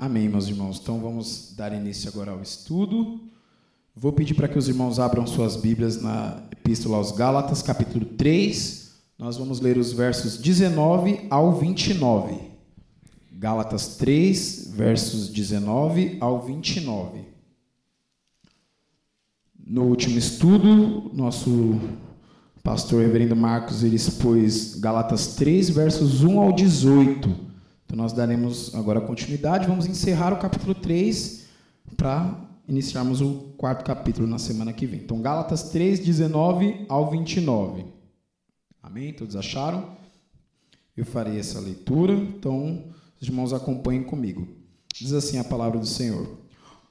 Amém, meus irmãos. Então vamos dar início agora ao estudo. Vou pedir para que os irmãos abram suas Bíblias na Epístola aos Gálatas, capítulo 3. Nós vamos ler os versos 19 ao 29. Gálatas 3, versos 19 ao 29. No último estudo, nosso pastor reverendo Marcos ele expôs Gálatas 3, versos 1 ao 18. Então nós daremos agora continuidade, vamos encerrar o capítulo 3 para iniciarmos o quarto capítulo na semana que vem. Então Gálatas 3, 19 ao 29. Amém? Todos acharam? Eu farei essa leitura, então os irmãos acompanhem comigo. Diz assim a palavra do Senhor: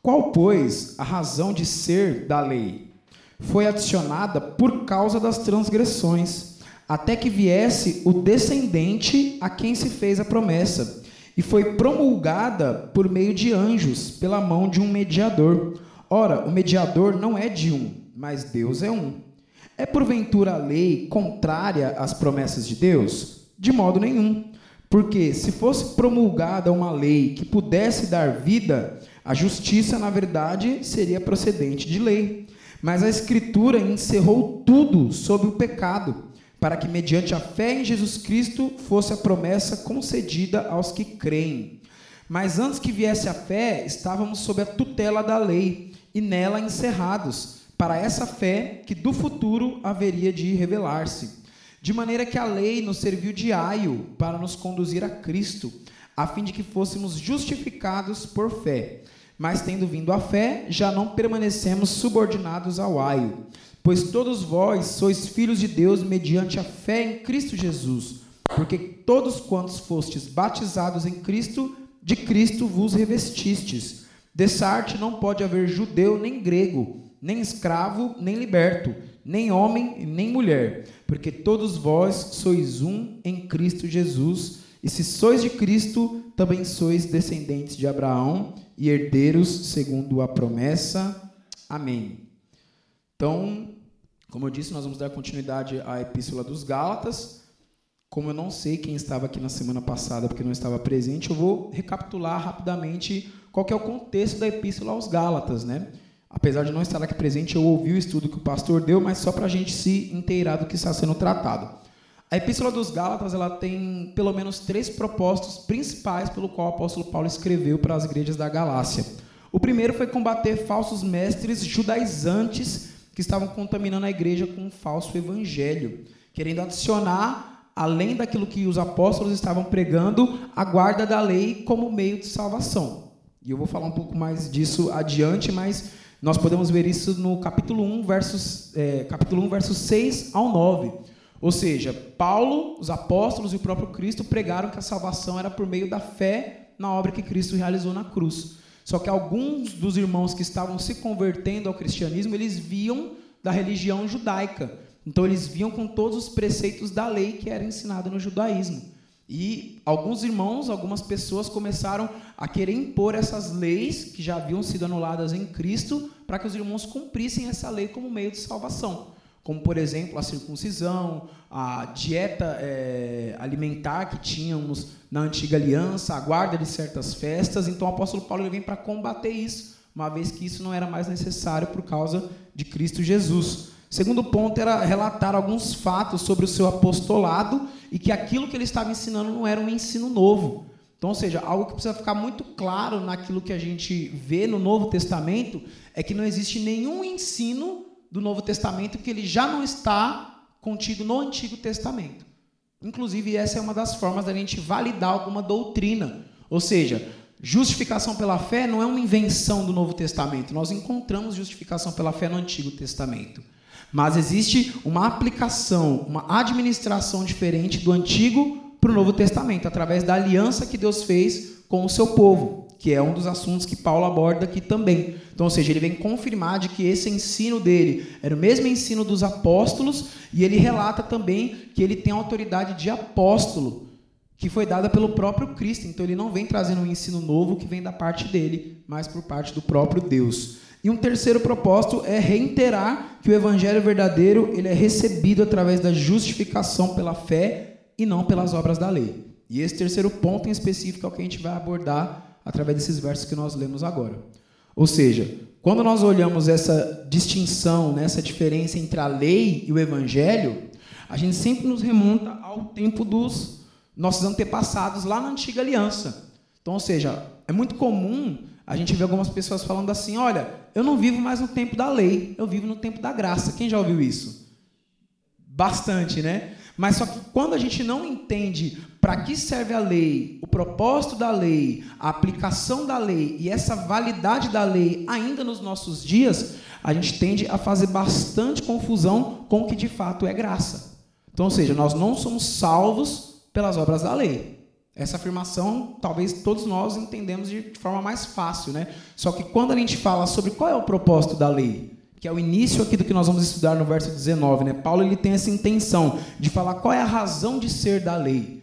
Qual, pois, a razão de ser da lei? Foi adicionada por causa das transgressões até que viesse o descendente a quem se fez a promessa, e foi promulgada por meio de anjos, pela mão de um mediador. Ora, o mediador não é de um, mas Deus é um. É porventura a lei contrária às promessas de Deus? De modo nenhum. Porque se fosse promulgada uma lei que pudesse dar vida, a justiça, na verdade, seria procedente de lei. Mas a Escritura encerrou tudo sob o pecado para que, mediante a fé em Jesus Cristo, fosse a promessa concedida aos que creem. Mas antes que viesse a fé, estávamos sob a tutela da lei e nela encerrados, para essa fé que do futuro haveria de revelar-se. De maneira que a lei nos serviu de aio para nos conduzir a Cristo, a fim de que fôssemos justificados por fé. Mas tendo vindo a fé, já não permanecemos subordinados ao aio. Pois todos vós sois filhos de Deus mediante a fé em Cristo Jesus. Porque todos quantos fostes batizados em Cristo, de Cristo vos revestistes. Dessa arte não pode haver judeu nem grego, nem escravo nem liberto, nem homem nem mulher, porque todos vós sois um em Cristo Jesus. E se sois de Cristo, também sois descendentes de Abraão e herdeiros segundo a promessa. Amém. Então, como eu disse, nós vamos dar continuidade à Epístola dos Gálatas. Como eu não sei quem estava aqui na semana passada, porque não estava presente, eu vou recapitular rapidamente qual é o contexto da Epístola aos Gálatas, né? Apesar de não estar aqui presente, eu ouvi o estudo que o pastor deu, mas só para a gente se inteirar do que está sendo tratado. A Epístola dos Gálatas ela tem pelo menos três propósitos principais pelo qual o apóstolo Paulo escreveu para as igrejas da Galácia. O primeiro foi combater falsos mestres judaizantes que estavam contaminando a igreja com um falso evangelho, querendo adicionar, além daquilo que os apóstolos estavam pregando, a guarda da lei como meio de salvação. E eu vou falar um pouco mais disso adiante, mas nós podemos ver isso no capítulo 1, versos, é, capítulo 1 versos 6 ao 9. Ou seja, Paulo, os apóstolos e o próprio Cristo pregaram que a salvação era por meio da fé na obra que Cristo realizou na cruz. Só que alguns dos irmãos que estavam se convertendo ao cristianismo, eles viam da religião judaica. Então eles viam com todos os preceitos da lei que era ensinada no judaísmo. E alguns irmãos, algumas pessoas começaram a querer impor essas leis que já haviam sido anuladas em Cristo, para que os irmãos cumprissem essa lei como meio de salvação como por exemplo a circuncisão, a dieta é, alimentar que tínhamos na antiga aliança, a guarda de certas festas. Então o apóstolo Paulo vem para combater isso, uma vez que isso não era mais necessário por causa de Cristo Jesus. Segundo ponto era relatar alguns fatos sobre o seu apostolado e que aquilo que ele estava ensinando não era um ensino novo. Então, ou seja, algo que precisa ficar muito claro naquilo que a gente vê no Novo Testamento é que não existe nenhum ensino do Novo Testamento que ele já não está contido no Antigo Testamento. Inclusive, essa é uma das formas da gente validar alguma doutrina. Ou seja, justificação pela fé não é uma invenção do Novo Testamento. Nós encontramos justificação pela fé no Antigo Testamento. Mas existe uma aplicação, uma administração diferente do Antigo para o Novo Testamento, através da aliança que Deus fez com o seu povo que é um dos assuntos que Paulo aborda aqui também. Então, ou seja, ele vem confirmar de que esse ensino dele era o mesmo ensino dos apóstolos e ele relata também que ele tem autoridade de apóstolo, que foi dada pelo próprio Cristo. Então, ele não vem trazendo um ensino novo que vem da parte dele, mas por parte do próprio Deus. E um terceiro propósito é reiterar que o evangelho verdadeiro ele é recebido através da justificação pela fé e não pelas obras da lei. E esse terceiro ponto em específico é o que a gente vai abordar através desses versos que nós lemos agora. Ou seja, quando nós olhamos essa distinção, né, essa diferença entre a lei e o evangelho, a gente sempre nos remonta ao tempo dos nossos antepassados lá na antiga aliança. Então, ou seja, é muito comum a gente ver algumas pessoas falando assim: olha, eu não vivo mais no tempo da lei, eu vivo no tempo da graça. Quem já ouviu isso? Bastante, né? Mas só que quando a gente não entende para que serve a lei, o propósito da lei, a aplicação da lei e essa validade da lei ainda nos nossos dias, a gente tende a fazer bastante confusão com o que de fato é graça. Então, ou seja, nós não somos salvos pelas obras da lei. Essa afirmação, talvez todos nós entendemos de forma mais fácil, né? Só que quando a gente fala sobre qual é o propósito da lei, que é o início aqui do que nós vamos estudar no verso 19, né? Paulo ele tem essa intenção de falar qual é a razão de ser da lei.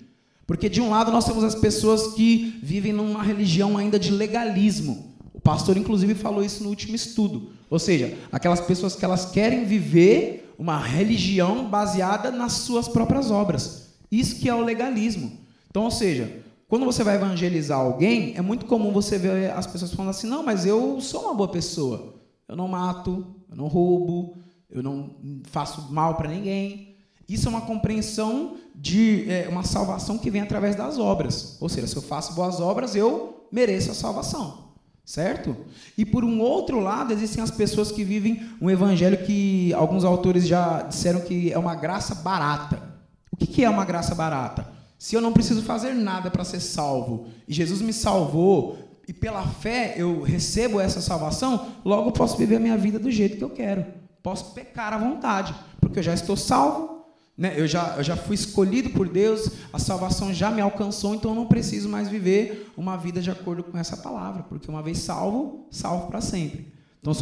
Porque de um lado nós temos as pessoas que vivem numa religião ainda de legalismo. O pastor inclusive falou isso no último estudo. Ou seja, aquelas pessoas que elas querem viver uma religião baseada nas suas próprias obras. Isso que é o legalismo. Então, ou seja, quando você vai evangelizar alguém, é muito comum você ver as pessoas falando assim: "Não, mas eu sou uma boa pessoa. Eu não mato, eu não roubo, eu não faço mal para ninguém. Isso é uma compreensão de é, uma salvação que vem através das obras. Ou seja, se eu faço boas obras, eu mereço a salvação. Certo? E por um outro lado, existem as pessoas que vivem um evangelho que alguns autores já disseram que é uma graça barata. O que é uma graça barata? Se eu não preciso fazer nada para ser salvo, e Jesus me salvou, e pela fé eu recebo essa salvação, logo posso viver a minha vida do jeito que eu quero. Posso pecar à vontade, porque eu já estou salvo, né? eu, já, eu já fui escolhido por Deus, a salvação já me alcançou, então eu não preciso mais viver uma vida de acordo com essa palavra, porque uma vez salvo, salvo para sempre. Então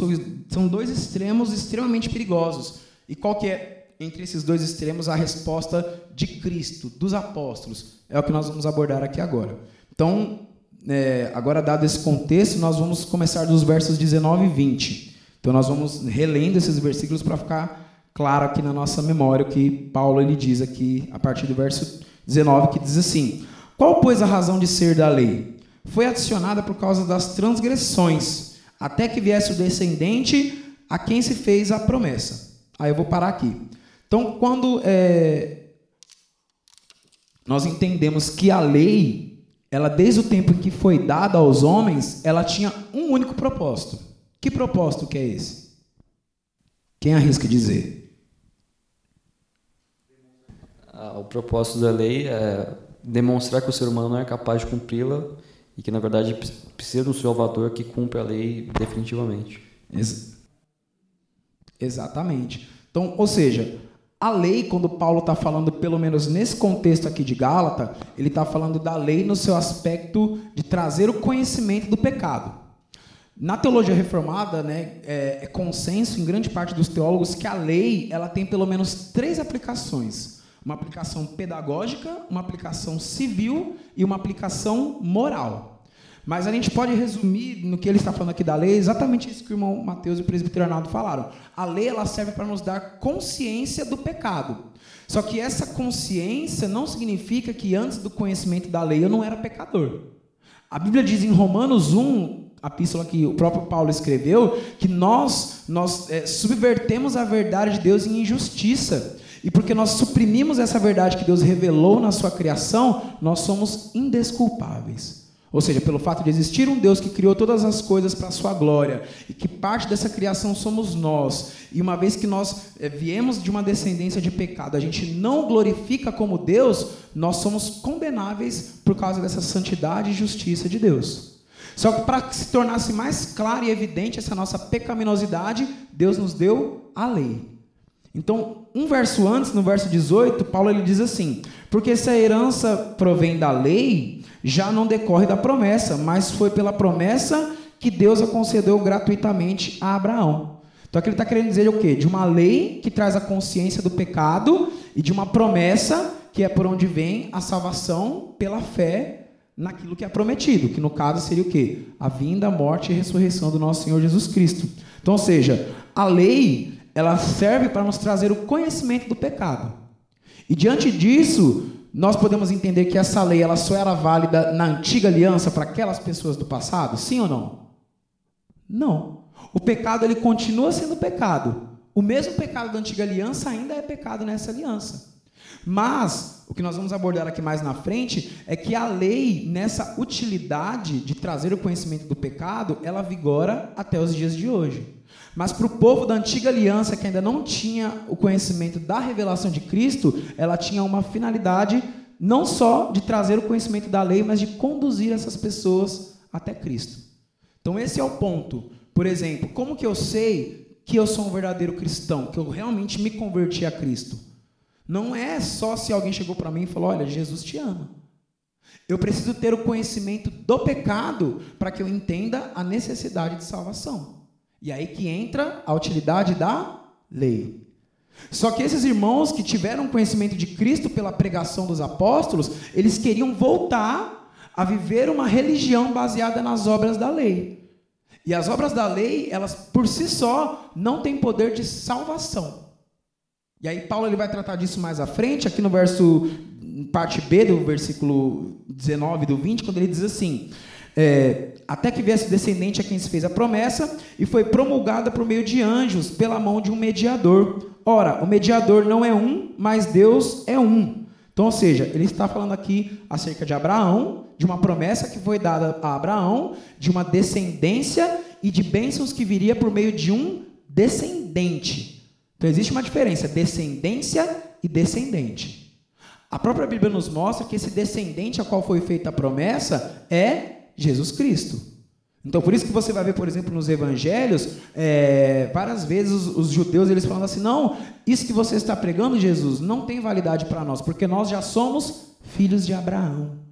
são dois extremos extremamente perigosos. E qual que é, entre esses dois extremos, a resposta de Cristo, dos apóstolos? É o que nós vamos abordar aqui agora. Então, é, agora dado esse contexto, nós vamos começar dos versos 19 e 20. Então nós vamos relendo esses versículos para ficar claro aqui na nossa memória o que Paulo ele diz aqui a partir do verso 19 que diz assim: Qual pois a razão de ser da lei? Foi adicionada por causa das transgressões, até que viesse o descendente a quem se fez a promessa. Aí eu vou parar aqui. Então, quando é, nós entendemos que a lei ela desde o tempo em que foi dada aos homens, ela tinha um único propósito. Que propósito que é esse? Quem arrisca dizer? Ah, o propósito da lei é demonstrar que o ser humano não é capaz de cumpri-la e que, na verdade, precisa de um Salvador que cumpre a lei definitivamente. Ex Exatamente. Então, ou seja, a lei, quando Paulo está falando, pelo menos nesse contexto aqui de Gálata, ele está falando da lei no seu aspecto de trazer o conhecimento do pecado. Na teologia reformada, né, é, é consenso em grande parte dos teólogos que a lei ela tem pelo menos três aplicações: uma aplicação pedagógica, uma aplicação civil e uma aplicação moral. Mas a gente pode resumir no que ele está falando aqui da lei, exatamente isso que o irmão Mateus e o presbítero Arnaldo falaram. A lei ela serve para nos dar consciência do pecado. Só que essa consciência não significa que antes do conhecimento da lei eu não era pecador. A Bíblia diz em Romanos 1, a epístola que o próprio Paulo escreveu, que nós, nós é, subvertemos a verdade de Deus em injustiça. E porque nós suprimimos essa verdade que Deus revelou na sua criação, nós somos indesculpáveis. Ou seja, pelo fato de existir um Deus que criou todas as coisas para a sua glória e que parte dessa criação somos nós, e uma vez que nós é, viemos de uma descendência de pecado, a gente não glorifica como Deus, nós somos condenáveis por causa dessa santidade e justiça de Deus. Só que para que se tornasse mais clara e evidente essa nossa pecaminosidade, Deus nos deu a lei. Então, um verso antes, no verso 18, Paulo ele diz assim: Porque se a herança provém da lei, já não decorre da promessa, mas foi pela promessa que Deus a concedeu gratuitamente a Abraão. Então aqui ele está querendo dizer o quê? De uma lei que traz a consciência do pecado e de uma promessa que é por onde vem a salvação pela fé naquilo que é prometido, que no caso seria o quê? A vinda, a morte e a ressurreição do nosso Senhor Jesus Cristo. Então, ou seja, a lei, ela serve para nos trazer o conhecimento do pecado. E diante disso, nós podemos entender que essa lei ela só era válida na antiga aliança para aquelas pessoas do passado? Sim ou não? Não. O pecado ele continua sendo pecado. O mesmo pecado da antiga aliança ainda é pecado nessa aliança. Mas o que nós vamos abordar aqui mais na frente é que a lei, nessa utilidade de trazer o conhecimento do pecado, ela vigora até os dias de hoje. Mas para o povo da antiga aliança, que ainda não tinha o conhecimento da revelação de Cristo, ela tinha uma finalidade não só de trazer o conhecimento da lei, mas de conduzir essas pessoas até Cristo. Então esse é o ponto. Por exemplo, como que eu sei que eu sou um verdadeiro cristão, que eu realmente me converti a Cristo? Não é só se alguém chegou para mim e falou: "Olha, Jesus te ama". Eu preciso ter o conhecimento do pecado para que eu entenda a necessidade de salvação. E aí que entra a utilidade da lei. Só que esses irmãos que tiveram conhecimento de Cristo pela pregação dos apóstolos, eles queriam voltar a viver uma religião baseada nas obras da lei. E as obras da lei, elas por si só não têm poder de salvação. E aí Paulo ele vai tratar disso mais à frente, aqui no verso parte B do versículo 19 do 20, quando ele diz assim: é, até que viesse descendente a quem se fez a promessa, e foi promulgada por meio de anjos, pela mão de um mediador. Ora, o mediador não é um, mas Deus é um. Então, ou seja, ele está falando aqui acerca de Abraão, de uma promessa que foi dada a Abraão, de uma descendência e de bênçãos que viria por meio de um descendente. Então, existe uma diferença: descendência e descendente. A própria Bíblia nos mostra que esse descendente a qual foi feita a promessa é Jesus Cristo. Então, por isso que você vai ver, por exemplo, nos evangelhos, é, várias vezes os, os, judeus eles falam assim: não, isso que você está pregando, Jesus, não tem validade para nós, porque nós já somos filhos de Abraão.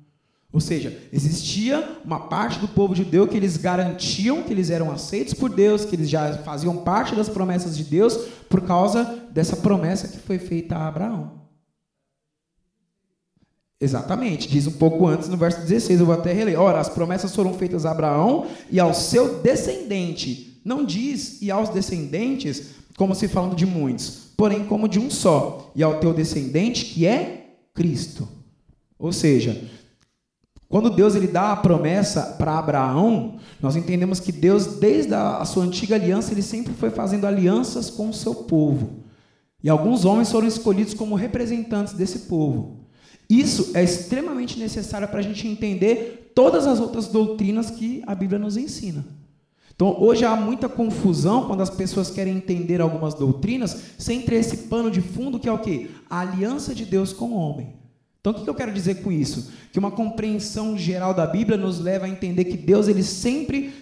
Ou seja, existia uma parte do povo judeu que eles garantiam que eles eram aceitos por Deus, que eles já faziam parte das promessas de Deus, por causa dessa promessa que foi feita a Abraão. Exatamente, diz um pouco antes no verso 16, eu vou até reler. Ora, as promessas foram feitas a Abraão e ao seu descendente. Não diz e aos descendentes, como se falando de muitos, porém como de um só, e ao teu descendente, que é Cristo. Ou seja, quando Deus ele dá a promessa para Abraão, nós entendemos que Deus, desde a sua antiga aliança, ele sempre foi fazendo alianças com o seu povo. E alguns homens foram escolhidos como representantes desse povo. Isso é extremamente necessário para a gente entender todas as outras doutrinas que a Bíblia nos ensina. Então, hoje há muita confusão quando as pessoas querem entender algumas doutrinas sem ter esse pano de fundo que é o quê? A aliança de Deus com o homem. Então, o que eu quero dizer com isso? Que uma compreensão geral da Bíblia nos leva a entender que Deus ele sempre,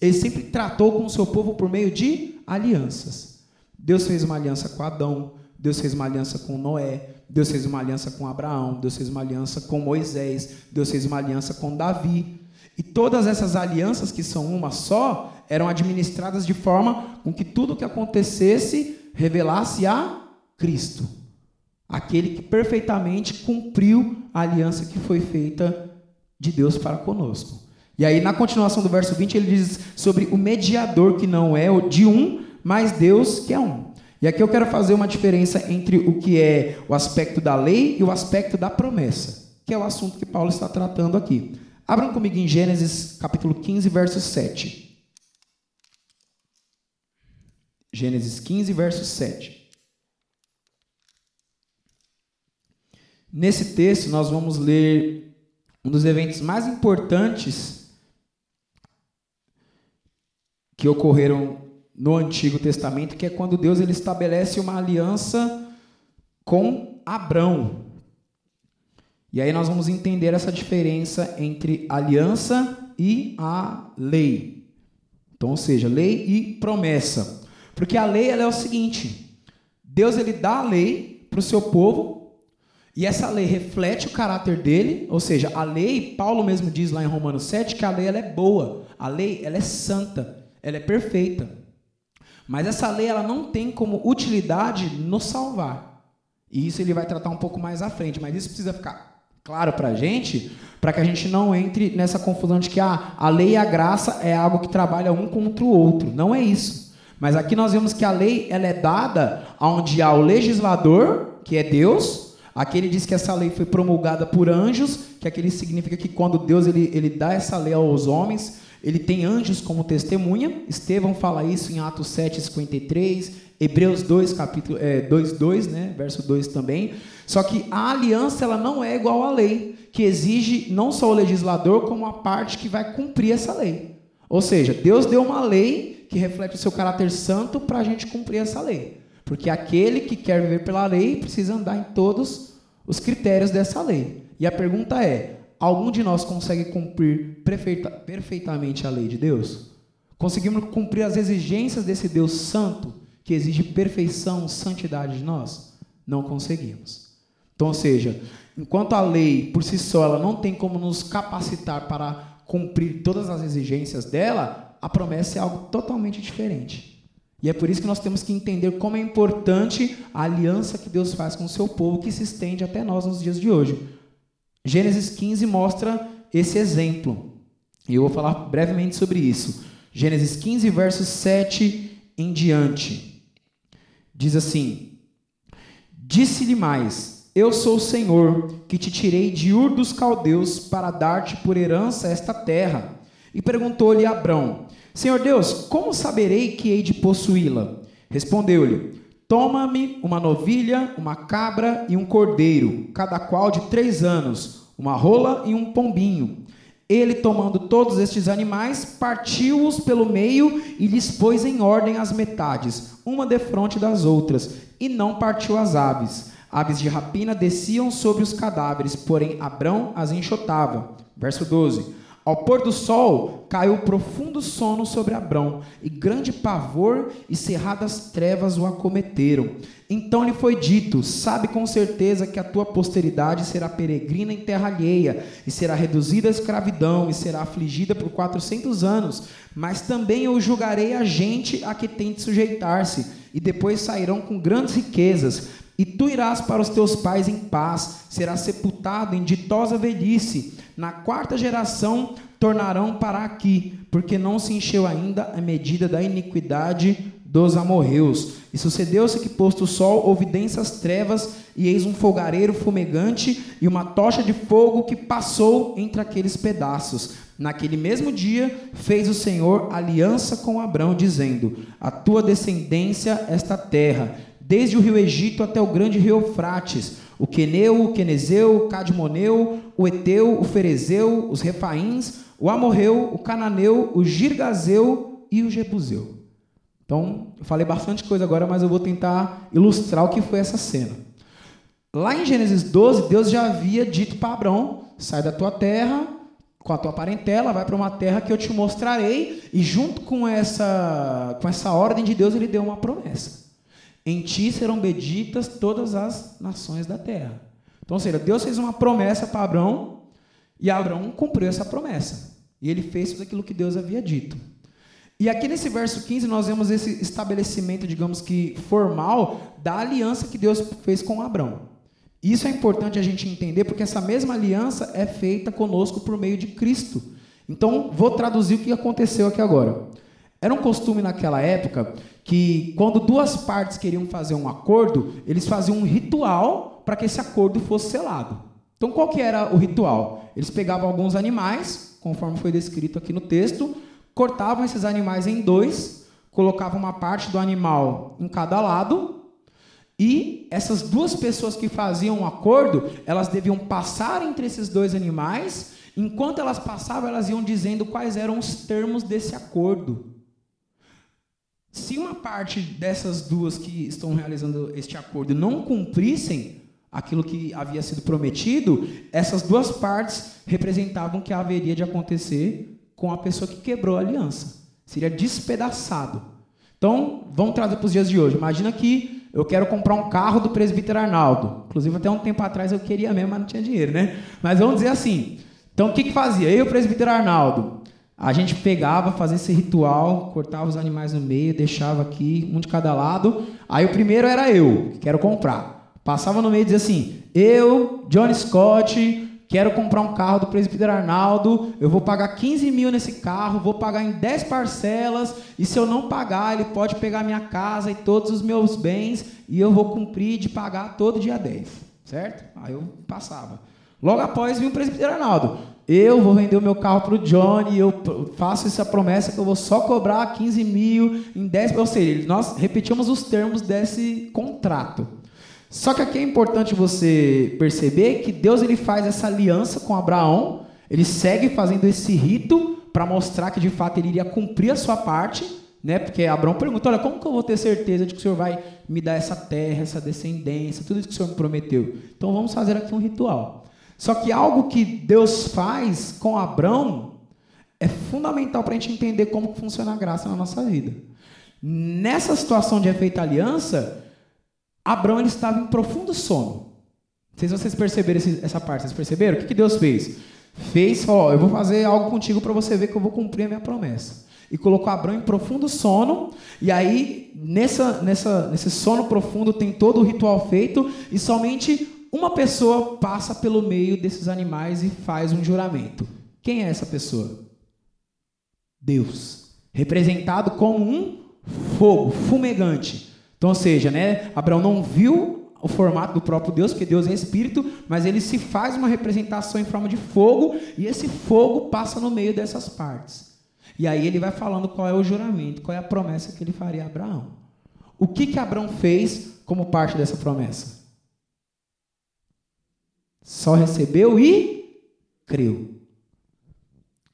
ele sempre tratou com o seu povo por meio de alianças. Deus fez uma aliança com Adão, Deus fez uma aliança com Noé, Deus fez uma aliança com Abraão, Deus fez uma aliança com Moisés, Deus fez uma aliança com Davi. E todas essas alianças, que são uma só, eram administradas de forma com que tudo o que acontecesse revelasse a Cristo, aquele que perfeitamente cumpriu a aliança que foi feita de Deus para conosco. E aí, na continuação do verso 20, ele diz sobre o mediador que não é de um, mas Deus que é um. E aqui eu quero fazer uma diferença entre o que é o aspecto da lei e o aspecto da promessa, que é o assunto que Paulo está tratando aqui. Abram comigo em Gênesis capítulo 15, verso 7. Gênesis 15, verso 7. Nesse texto, nós vamos ler um dos eventos mais importantes que ocorreram no Antigo Testamento, que é quando Deus ele estabelece uma aliança com Abrão. E aí nós vamos entender essa diferença entre aliança e a lei. Então, ou seja, lei e promessa. Porque a lei ela é o seguinte: Deus ele dá a lei para o seu povo, e essa lei reflete o caráter dele, ou seja, a lei, Paulo mesmo diz lá em Romanos 7 que a lei ela é boa, a lei ela é santa, ela é perfeita. Mas essa lei ela não tem como utilidade nos salvar. E isso ele vai tratar um pouco mais à frente, mas isso precisa ficar claro para a gente, para que a gente não entre nessa confusão de que ah, a lei e a graça é algo que trabalha um contra o outro. Não é isso. Mas aqui nós vemos que a lei ela é dada onde há o legislador, que é Deus, Aqui ele diz que essa lei foi promulgada por anjos, que aquele significa que quando Deus ele, ele dá essa lei aos homens, ele tem anjos como testemunha. Estevão fala isso em Atos 7, 53, Hebreus 2, capítulo é, 2, 2, né, verso 2 também. Só que a aliança ela não é igual à lei, que exige não só o legislador, como a parte que vai cumprir essa lei. Ou seja, Deus deu uma lei que reflete o seu caráter santo para a gente cumprir essa lei. Porque aquele que quer viver pela lei precisa andar em todos os critérios dessa lei. E a pergunta é: algum de nós consegue cumprir perfeita, perfeitamente a lei de Deus? Conseguimos cumprir as exigências desse Deus santo, que exige perfeição, santidade de nós? Não conseguimos. Então, ou seja, enquanto a lei por si só ela não tem como nos capacitar para cumprir todas as exigências dela, a promessa é algo totalmente diferente. E é por isso que nós temos que entender como é importante a aliança que Deus faz com o seu povo, que se estende até nós nos dias de hoje. Gênesis 15 mostra esse exemplo. E eu vou falar brevemente sobre isso. Gênesis 15, versos 7 em diante. Diz assim: Disse-lhe mais: Eu sou o Senhor, que te tirei de Ur dos caldeus para dar-te por herança esta terra. E perguntou-lhe Abrão: Senhor Deus, como saberei que hei de possuí-la? Respondeu-lhe: Toma-me uma novilha, uma cabra e um cordeiro, cada qual de três anos, uma rola e um pombinho. Ele, tomando todos estes animais, partiu-os pelo meio e lhes pôs em ordem as metades, uma defronte das outras, e não partiu as aves. Aves de rapina desciam sobre os cadáveres, porém Abrão as enxotava. Verso 12. Ao pôr do sol, caiu profundo sono sobre Abrão, e grande pavor e cerradas trevas o acometeram. Então lhe foi dito: Sabe com certeza que a tua posteridade será peregrina em terra alheia, e será reduzida à escravidão, e será afligida por quatrocentos anos. Mas também eu julgarei a gente a que tem de sujeitar-se, e depois sairão com grandes riquezas. E tu irás para os teus pais em paz, serás sepultado em ditosa velhice. Na quarta geração tornarão para aqui, porque não se encheu ainda a medida da iniquidade dos amorreus. E sucedeu-se que, posto o sol, houve densas trevas, e eis um fogareiro fumegante e uma tocha de fogo que passou entre aqueles pedaços. Naquele mesmo dia fez o Senhor aliança com Abrão, dizendo: A tua descendência esta terra desde o rio Egito até o grande rio Eufrates, o Queneu, o Quenezeu, o Cadmoneu, o Eteu, o Ferezeu, os Refaíns, o Amorreu, o Cananeu, o Girgazeu e o Jebuseu. Então, eu falei bastante coisa agora, mas eu vou tentar ilustrar o que foi essa cena. Lá em Gênesis 12, Deus já havia dito para Abraão: sai da tua terra, com a tua parentela, vai para uma terra que eu te mostrarei, e junto com essa, com essa ordem de Deus, ele deu uma promessa. Em ti serão benditas todas as nações da terra. Então, ou seja, Deus fez uma promessa para Abraão e Abraão cumpriu essa promessa. E ele fez tudo aquilo que Deus havia dito. E aqui nesse verso 15 nós vemos esse estabelecimento, digamos que formal, da aliança que Deus fez com Abraão. Isso é importante a gente entender porque essa mesma aliança é feita conosco por meio de Cristo. Então, vou traduzir o que aconteceu aqui agora. Era um costume naquela época que, quando duas partes queriam fazer um acordo, eles faziam um ritual para que esse acordo fosse selado. Então, qual que era o ritual? Eles pegavam alguns animais, conforme foi descrito aqui no texto, cortavam esses animais em dois, colocavam uma parte do animal em cada lado, e essas duas pessoas que faziam um acordo, elas deviam passar entre esses dois animais, enquanto elas passavam, elas iam dizendo quais eram os termos desse acordo. Se uma parte dessas duas que estão realizando este acordo não cumprissem aquilo que havia sido prometido, essas duas partes representavam que haveria de acontecer com a pessoa que quebrou a aliança. Seria despedaçado. Então, vamos trazer para os dias de hoje. Imagina que eu quero comprar um carro do presbítero Arnaldo. Inclusive, até um tempo atrás eu queria mesmo, mas não tinha dinheiro, né? Mas vamos dizer assim. Então, o que, que fazia? Eu, presbítero Arnaldo, a gente pegava, fazia esse ritual, cortava os animais no meio, deixava aqui, um de cada lado. Aí o primeiro era eu, que quero comprar. Passava no meio e dizia assim: Eu, Johnny Scott, quero comprar um carro do presbítero Arnaldo, eu vou pagar 15 mil nesse carro, vou pagar em 10 parcelas, e se eu não pagar, ele pode pegar minha casa e todos os meus bens, e eu vou cumprir de pagar todo dia 10. certo? Aí eu passava. Logo após vinha o presbítero Arnaldo. Eu vou vender o meu carro para o Johnny, eu faço essa promessa que eu vou só cobrar 15 mil em 10 Ou seja, nós repetimos os termos desse contrato. Só que aqui é importante você perceber que Deus ele faz essa aliança com Abraão, ele segue fazendo esse rito para mostrar que de fato ele iria cumprir a sua parte, né? Porque Abraão pergunta: olha, como que eu vou ter certeza de que o Senhor vai me dar essa terra, essa descendência, tudo isso que o Senhor me prometeu? Então vamos fazer aqui um ritual. Só que algo que Deus faz com Abraão é fundamental para a gente entender como funciona a graça na nossa vida. Nessa situação de efeito aliança, Abraão ele estava em profundo sono. Não sei se vocês perceberam essa parte. Vocês perceberam? O que, que Deus fez? Fez, falou, eu vou fazer algo contigo para você ver que eu vou cumprir a minha promessa. E colocou Abraão em profundo sono. E aí, nessa, nessa, nesse sono profundo, tem todo o ritual feito. E somente uma pessoa passa pelo meio desses animais e faz um juramento. Quem é essa pessoa? Deus, representado como um fogo fumegante. Então, ou seja, né, Abraão não viu o formato do próprio Deus, porque Deus é espírito, mas ele se faz uma representação em forma de fogo e esse fogo passa no meio dessas partes. E aí ele vai falando qual é o juramento, qual é a promessa que ele faria a Abraão. O que que Abraão fez como parte dessa promessa? Só recebeu e creu.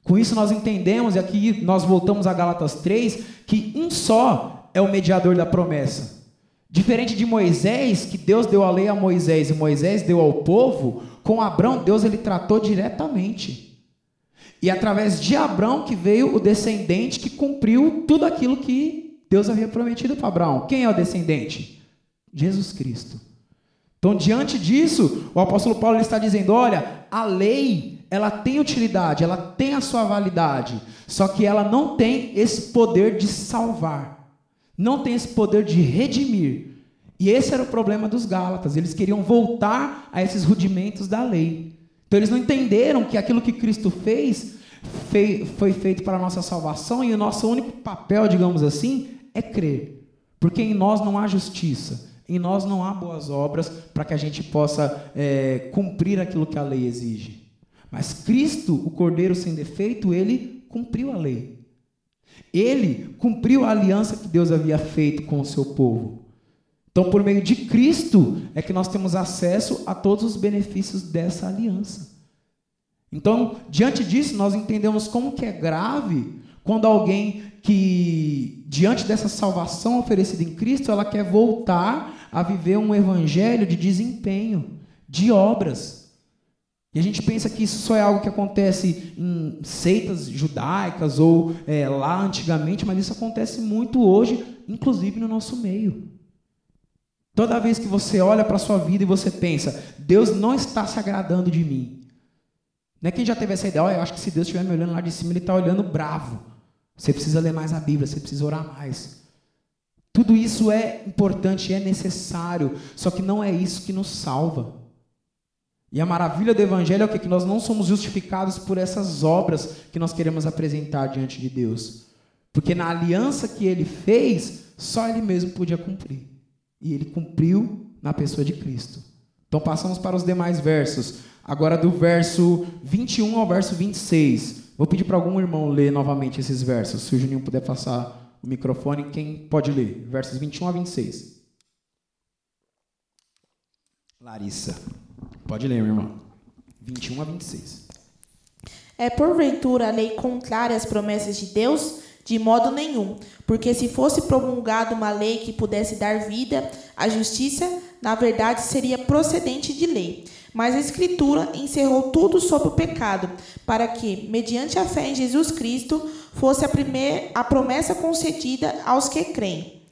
Com isso nós entendemos, e aqui nós voltamos a Gálatas 3, que um só é o mediador da promessa. Diferente de Moisés, que Deus deu a lei a Moisés e Moisés deu ao povo, com Abraão Deus ele tratou diretamente. E através de Abraão que veio o descendente que cumpriu tudo aquilo que Deus havia prometido para Abraão. Quem é o descendente? Jesus Cristo. Então, diante disso, o apóstolo Paulo está dizendo: olha, a lei ela tem utilidade, ela tem a sua validade, só que ela não tem esse poder de salvar, não tem esse poder de redimir. E esse era o problema dos Gálatas, eles queriam voltar a esses rudimentos da lei. Então, eles não entenderam que aquilo que Cristo fez foi feito para a nossa salvação e o nosso único papel, digamos assim, é crer, porque em nós não há justiça. Em nós não há boas obras para que a gente possa é, cumprir aquilo que a lei exige. Mas Cristo, o Cordeiro sem defeito, ele cumpriu a lei. Ele cumpriu a aliança que Deus havia feito com o seu povo. Então, por meio de Cristo, é que nós temos acesso a todos os benefícios dessa aliança. Então, diante disso, nós entendemos como que é grave quando alguém que, diante dessa salvação oferecida em Cristo, ela quer voltar a viver um evangelho de desempenho, de obras. E a gente pensa que isso só é algo que acontece em seitas judaicas ou é, lá antigamente, mas isso acontece muito hoje, inclusive no nosso meio. Toda vez que você olha para a sua vida e você pensa, Deus não está se agradando de mim. Não é quem já teve essa ideia, oh, eu acho que se Deus estiver me olhando lá de cima, Ele está olhando bravo. Você precisa ler mais a Bíblia, você precisa orar mais. Tudo isso é importante, é necessário, só que não é isso que nos salva. E a maravilha do Evangelho é o que? Que nós não somos justificados por essas obras que nós queremos apresentar diante de Deus. Porque na aliança que ele fez, só ele mesmo podia cumprir. E ele cumpriu na pessoa de Cristo. Então passamos para os demais versos. Agora do verso 21 ao verso 26. Vou pedir para algum irmão ler novamente esses versos. Se o Juninho puder passar o microfone, quem pode ler? Versos 21 a 26. Larissa. Pode ler, meu irmão. 21 a 26. É porventura a lei contrária às promessas de Deus? De modo nenhum, porque se fosse promulgada uma lei que pudesse dar vida à justiça, na verdade seria procedente de lei. Mas a Escritura encerrou tudo sobre o pecado, para que, mediante a fé em Jesus Cristo, fosse a, primeira, a promessa concedida aos que creem.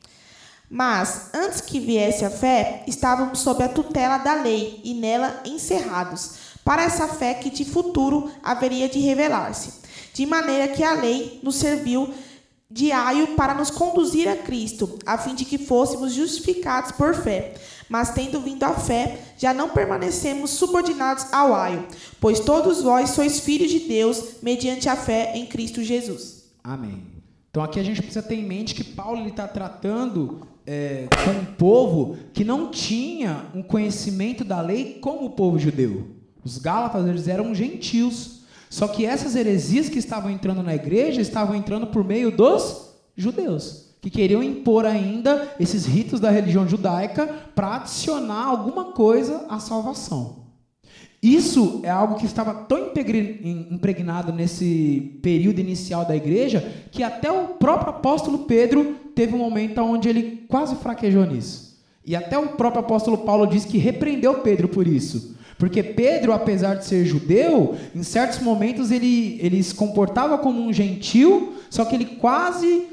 Mas, antes que viesse a fé, estávamos sob a tutela da lei e nela encerrados, para essa fé que de futuro haveria de revelar-se. De maneira que a lei nos serviu de aio para nos conduzir a Cristo, a fim de que fôssemos justificados por fé. Mas tendo vindo a fé, já não permanecemos subordinados ao aio, pois todos vós sois filhos de Deus mediante a fé em Cristo Jesus. Amém. Então aqui a gente precisa ter em mente que Paulo está tratando é, com um povo que não tinha um conhecimento da lei como o povo judeu. Os Gálatas eles eram gentios. Só que essas heresias que estavam entrando na igreja estavam entrando por meio dos judeus, que queriam impor ainda esses ritos da religião judaica para adicionar alguma coisa à salvação. Isso é algo que estava tão impregnado nesse período inicial da igreja que até o próprio apóstolo Pedro teve um momento onde ele quase fraquejou nisso. E até o próprio apóstolo Paulo diz que repreendeu Pedro por isso. Porque Pedro, apesar de ser judeu, em certos momentos ele, ele se comportava como um gentil, só que ele quase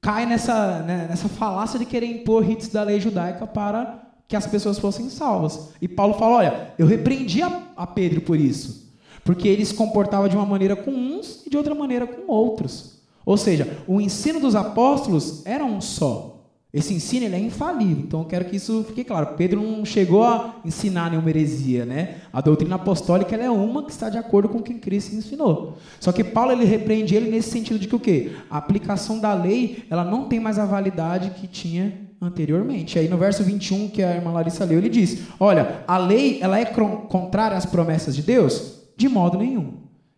cai nessa, né, nessa falácia de querer impor ritos da lei judaica para que as pessoas fossem salvas. E Paulo fala: olha, eu repreendi a, a Pedro por isso, porque ele se comportava de uma maneira com uns e de outra maneira com outros. Ou seja, o ensino dos apóstolos era um só. Esse ensino ele é infalível, então eu quero que isso fique claro. Pedro não chegou a ensinar nenhuma heresia, né? A doutrina apostólica é uma que está de acordo com o que Cristo ensinou. Só que Paulo ele repreende ele nesse sentido de que o quê? A aplicação da lei, ela não tem mais a validade que tinha anteriormente. Aí no verso 21 que a irmã Larissa leu, ele diz: "Olha, a lei, ela é contrária às promessas de Deus? De modo nenhum".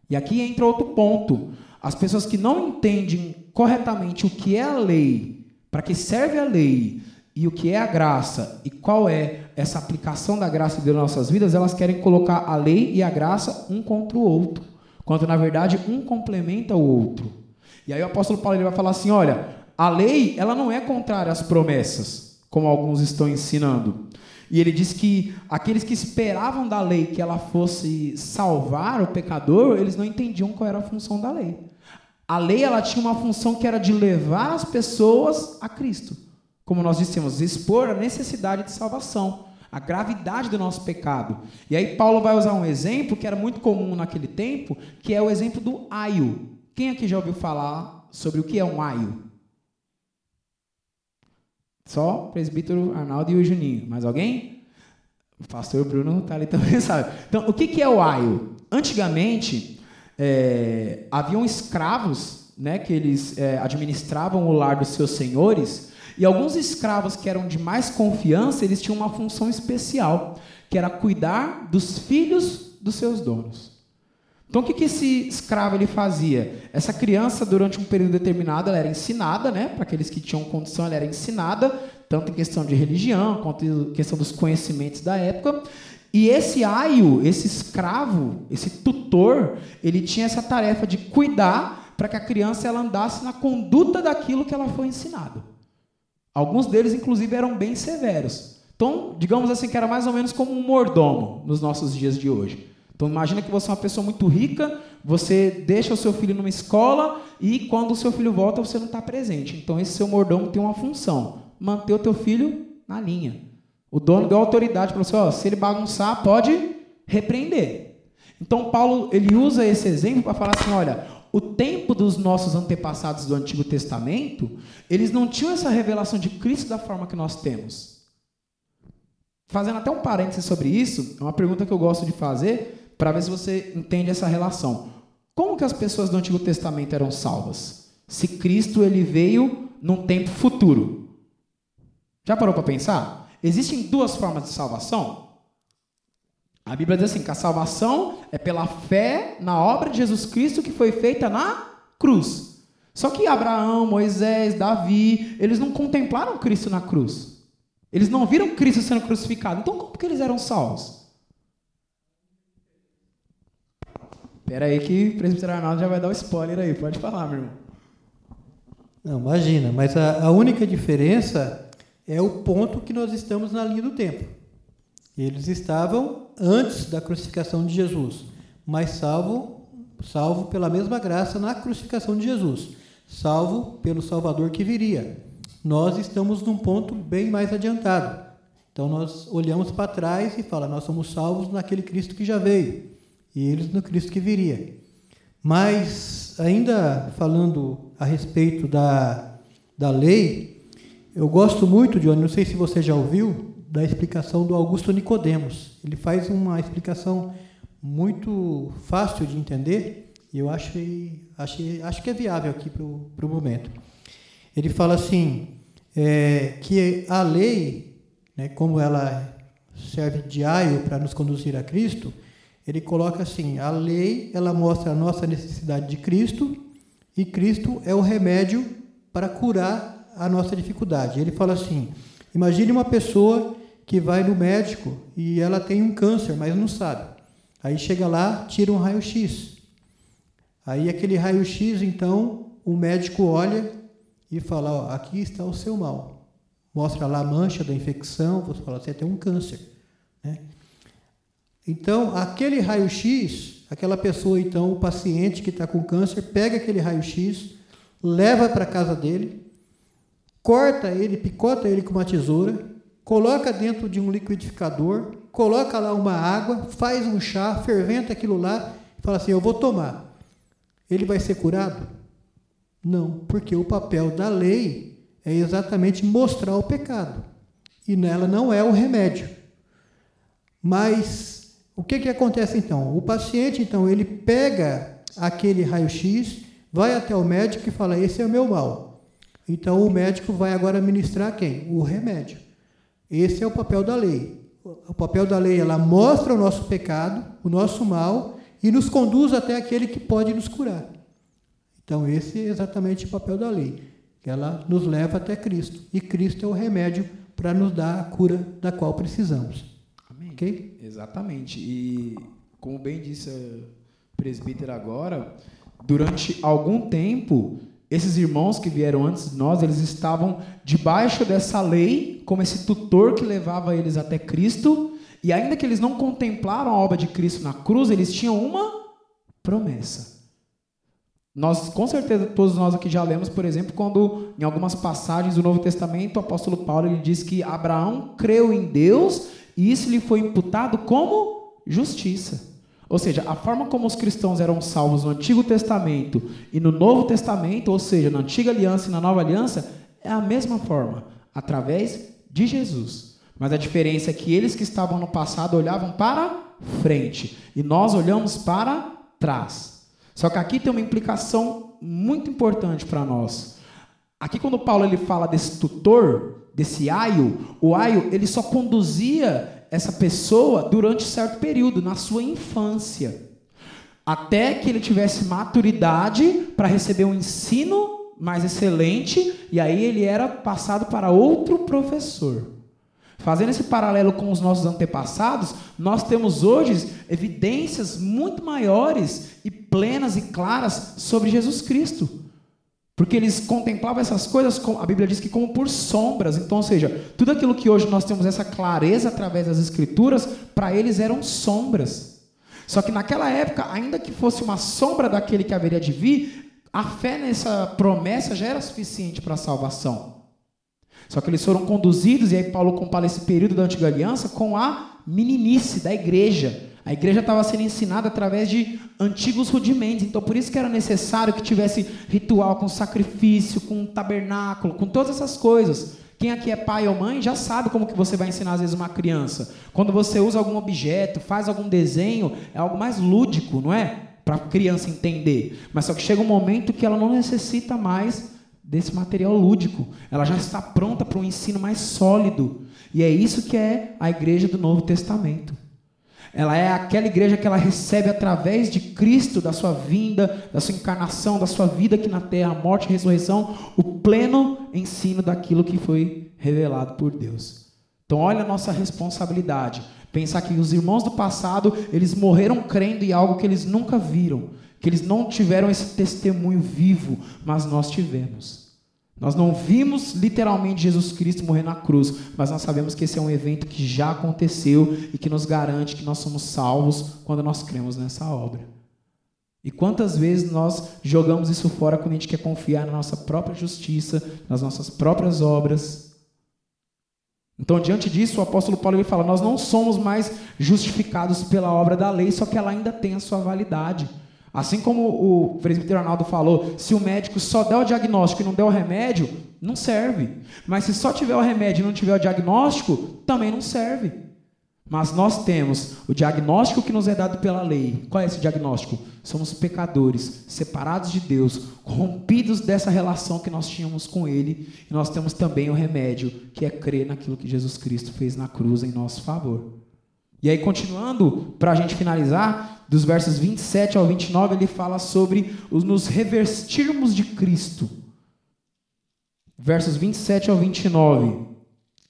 E aqui entra outro ponto. As pessoas que não entendem corretamente o que é a lei para que serve a lei e o que é a graça e qual é essa aplicação da graça de Deus nas nossas vidas, elas querem colocar a lei e a graça um contra o outro, quando na verdade um complementa o outro. E aí o apóstolo Paulo ele vai falar assim: olha, a lei ela não é contrária às promessas, como alguns estão ensinando. E ele diz que aqueles que esperavam da lei que ela fosse salvar o pecador, eles não entendiam qual era a função da lei. A lei ela tinha uma função que era de levar as pessoas a Cristo. Como nós dissemos, expor a necessidade de salvação, a gravidade do nosso pecado. E aí Paulo vai usar um exemplo que era muito comum naquele tempo, que é o exemplo do aio. Quem aqui já ouviu falar sobre o que é um aio? Só o presbítero Arnaldo e o Juninho. Mais alguém? O pastor Bruno está ali também, sabe? Então, o que, é o aio? Antigamente, é, haviam escravos né, que eles é, administravam o lar dos seus senhores, e alguns escravos que eram de mais confiança, eles tinham uma função especial, que era cuidar dos filhos dos seus donos. Então o que, que esse escravo ele fazia? Essa criança, durante um período determinado, ela era ensinada, né? Para aqueles que tinham condição, ela era ensinada, tanto em questão de religião, quanto em questão dos conhecimentos da época. E esse aio, esse escravo, esse tutor, ele tinha essa tarefa de cuidar para que a criança ela andasse na conduta daquilo que ela foi ensinada. Alguns deles, inclusive, eram bem severos. Então, digamos assim, que era mais ou menos como um mordomo nos nossos dias de hoje. Então, imagina que você é uma pessoa muito rica, você deixa o seu filho numa escola e quando o seu filho volta, você não está presente. Então, esse seu mordomo tem uma função: manter o teu filho na linha. O dono deu autoridade para você, ó, se ele bagunçar, pode repreender. Então Paulo ele usa esse exemplo para falar assim, olha, o tempo dos nossos antepassados do Antigo Testamento, eles não tinham essa revelação de Cristo da forma que nós temos. Fazendo até um parênteses sobre isso, é uma pergunta que eu gosto de fazer para ver se você entende essa relação. Como que as pessoas do Antigo Testamento eram salvas? Se Cristo ele veio num tempo futuro. Já parou para pensar? Existem duas formas de salvação. A Bíblia diz assim: que a salvação é pela fé na obra de Jesus Cristo que foi feita na cruz. Só que Abraão, Moisés, Davi, eles não contemplaram Cristo na cruz. Eles não viram Cristo sendo crucificado. Então, como que eles eram salvos? Espera aí que o presbítero Arnaldo já vai dar o um spoiler aí. Pode falar, meu irmão. Não, imagina. Mas a, a única diferença é o ponto que nós estamos na linha do tempo. Eles estavam antes da crucificação de Jesus, mas salvo, salvo pela mesma graça na crucificação de Jesus, salvo pelo Salvador que viria. Nós estamos num ponto bem mais adiantado. Então nós olhamos para trás e fala, nós somos salvos naquele Cristo que já veio e eles no Cristo que viria. Mas ainda falando a respeito da, da lei, eu gosto muito, Johnny, não sei se você já ouviu, da explicação do Augusto Nicodemos. Ele faz uma explicação muito fácil de entender E eu achei, achei, acho que é viável aqui para o momento. Ele fala assim, é, que a lei, né, como ela serve de aio para nos conduzir a Cristo, ele coloca assim, a lei ela mostra a nossa necessidade de Cristo e Cristo é o remédio para curar a nossa dificuldade. Ele fala assim, imagine uma pessoa que vai no médico e ela tem um câncer, mas não sabe. Aí chega lá, tira um raio-x. Aí aquele raio-x, então, o médico olha e fala, ó, aqui está o seu mal. Mostra lá a mancha da infecção, você fala, você tem um câncer. Né? Então, aquele raio-x, aquela pessoa, então, o paciente que está com câncer, pega aquele raio-x, leva para casa dele, corta ele, picota ele com uma tesoura, coloca dentro de um liquidificador, coloca lá uma água, faz um chá, ferventa aquilo lá e fala assim: Eu vou tomar. Ele vai ser curado? Não, porque o papel da lei é exatamente mostrar o pecado. E nela não é o remédio. Mas o que, que acontece então? O paciente, então, ele pega aquele raio-x, vai até o médico e fala: Esse é o meu mal. Então o médico vai agora ministrar quem? O remédio. Esse é o papel da lei. O papel da lei, ela mostra o nosso pecado, o nosso mal, e nos conduz até aquele que pode nos curar. Então, esse é exatamente o papel da lei. Ela nos leva até Cristo. E Cristo é o remédio para nos dar a cura da qual precisamos. Amém. Ok? Exatamente. E, como bem disse a presbítera agora, durante algum tempo, esses irmãos que vieram antes de nós, eles estavam debaixo dessa lei, como esse tutor que levava eles até Cristo, e ainda que eles não contemplaram a obra de Cristo na cruz, eles tinham uma promessa. Nós, com certeza, todos nós aqui já lemos, por exemplo, quando em algumas passagens do Novo Testamento, o apóstolo Paulo ele diz que Abraão creu em Deus e isso lhe foi imputado como justiça. Ou seja, a forma como os cristãos eram salvos no Antigo Testamento e no Novo Testamento, ou seja, na Antiga Aliança e na Nova Aliança, é a mesma forma, através de Jesus. Mas a diferença é que eles que estavam no passado olhavam para frente e nós olhamos para trás. Só que aqui tem uma implicação muito importante para nós. Aqui quando Paulo ele fala desse tutor, desse aio, o aio ele só conduzia essa pessoa durante certo período, na sua infância, até que ele tivesse maturidade para receber um ensino mais excelente, e aí ele era passado para outro professor. Fazendo esse paralelo com os nossos antepassados, nós temos hoje evidências muito maiores e plenas e claras sobre Jesus Cristo. Porque eles contemplavam essas coisas, a Bíblia diz que como por sombras. Então, ou seja, tudo aquilo que hoje nós temos essa clareza através das Escrituras, para eles eram sombras. Só que naquela época, ainda que fosse uma sombra daquele que haveria de vir, a fé nessa promessa já era suficiente para a salvação. Só que eles foram conduzidos, e aí Paulo compara esse período da antiga aliança com a meninice da igreja. A igreja estava sendo ensinada através de antigos rudimentos, então por isso que era necessário que tivesse ritual com sacrifício, com tabernáculo, com todas essas coisas. Quem aqui é pai ou mãe já sabe como que você vai ensinar às vezes uma criança. Quando você usa algum objeto, faz algum desenho, é algo mais lúdico, não é? Para a criança entender. Mas só que chega um momento que ela não necessita mais desse material lúdico. Ela já está pronta para um ensino mais sólido. E é isso que é a igreja do Novo Testamento. Ela é aquela igreja que ela recebe através de Cristo, da sua vinda, da sua encarnação, da sua vida aqui na terra, morte e ressurreição, o pleno ensino daquilo que foi revelado por Deus. Então, olha a nossa responsabilidade. Pensar que os irmãos do passado, eles morreram crendo em algo que eles nunca viram, que eles não tiveram esse testemunho vivo, mas nós tivemos. Nós não vimos literalmente Jesus Cristo morrer na cruz, mas nós sabemos que esse é um evento que já aconteceu e que nos garante que nós somos salvos quando nós cremos nessa obra. E quantas vezes nós jogamos isso fora quando a gente quer confiar na nossa própria justiça, nas nossas próprias obras? Então, diante disso, o apóstolo Paulo ele fala: Nós não somos mais justificados pela obra da lei, só que ela ainda tem a sua validade. Assim como o presbítero Arnaldo falou, se o médico só der o diagnóstico e não der o remédio, não serve. Mas se só tiver o remédio e não tiver o diagnóstico, também não serve. Mas nós temos o diagnóstico que nos é dado pela lei. Qual é esse diagnóstico? Somos pecadores, separados de Deus, rompidos dessa relação que nós tínhamos com Ele. E nós temos também o remédio, que é crer naquilo que Jesus Cristo fez na cruz em nosso favor. E aí, continuando, para a gente finalizar, dos versos 27 ao 29, ele fala sobre os nos revestirmos de Cristo. Versos 27 ao 29.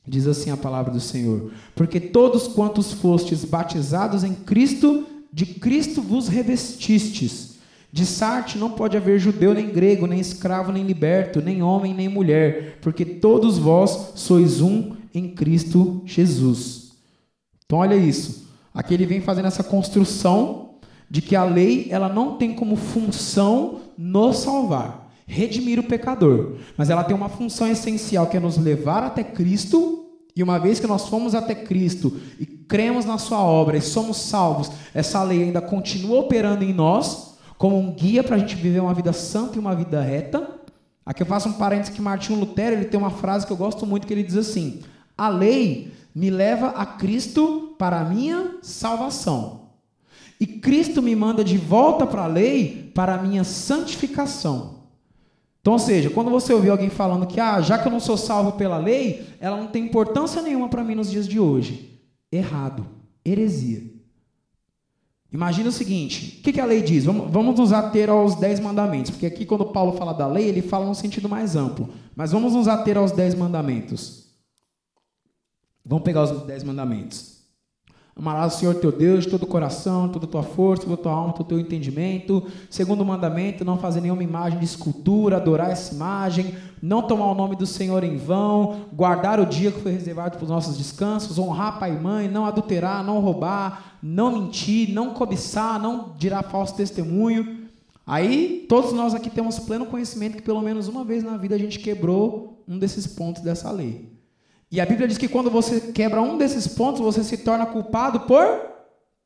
Diz assim a palavra do Senhor: Porque todos quantos fostes batizados em Cristo, de Cristo vos revestistes. De Sarte não pode haver judeu nem grego, nem escravo nem liberto, nem homem nem mulher, porque todos vós sois um em Cristo Jesus. Então olha isso. Aqui ele vem fazendo essa construção de que a lei ela não tem como função nos salvar redimir o pecador, mas ela tem uma função essencial que é nos levar até Cristo. E uma vez que nós fomos até Cristo e cremos na Sua obra e somos salvos, essa lei ainda continua operando em nós como um guia para a gente viver uma vida santa e uma vida reta. Aqui eu faço um parênteses que Martinho Lutero ele tem uma frase que eu gosto muito que ele diz assim: a lei me leva a Cristo para a minha salvação. E Cristo me manda de volta para a lei para a minha santificação. Então, ou seja, quando você ouvir alguém falando que, ah, já que eu não sou salvo pela lei, ela não tem importância nenhuma para mim nos dias de hoje. Errado. Heresia. Imagina o seguinte: o que, que a lei diz? Vamos, vamos nos ater aos dez mandamentos, porque aqui, quando Paulo fala da lei, ele fala num sentido mais amplo. Mas vamos nos ater aos dez mandamentos. Vamos pegar os dez mandamentos. Amarás o Senhor teu Deus de todo o coração, toda a tua força, toda a tua alma, todo o teu entendimento. Segundo o mandamento, não fazer nenhuma imagem de escultura, adorar essa imagem, não tomar o nome do Senhor em vão, guardar o dia que foi reservado para os nossos descansos, honrar pai e mãe, não adulterar, não roubar, não mentir, não cobiçar, não dirá falso testemunho. Aí, todos nós aqui temos pleno conhecimento que pelo menos uma vez na vida a gente quebrou um desses pontos dessa lei. E a Bíblia diz que quando você quebra um desses pontos, você se torna culpado por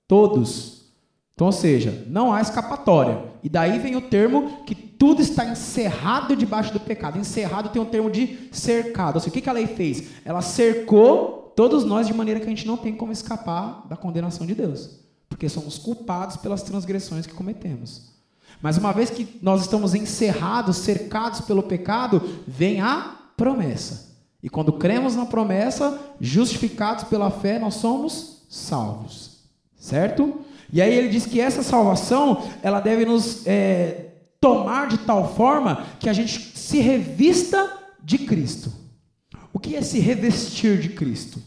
todos. Então, ou seja, não há escapatória. E daí vem o termo que tudo está encerrado debaixo do pecado. Encerrado tem o termo de cercado. Ou seja, o que a lei fez? Ela cercou todos nós de maneira que a gente não tem como escapar da condenação de Deus. Porque somos culpados pelas transgressões que cometemos. Mas uma vez que nós estamos encerrados, cercados pelo pecado, vem a promessa. E quando cremos na promessa, justificados pela fé, nós somos salvos. Certo? E aí ele diz que essa salvação, ela deve nos é, tomar de tal forma que a gente se revista de Cristo. O que é se revestir de Cristo?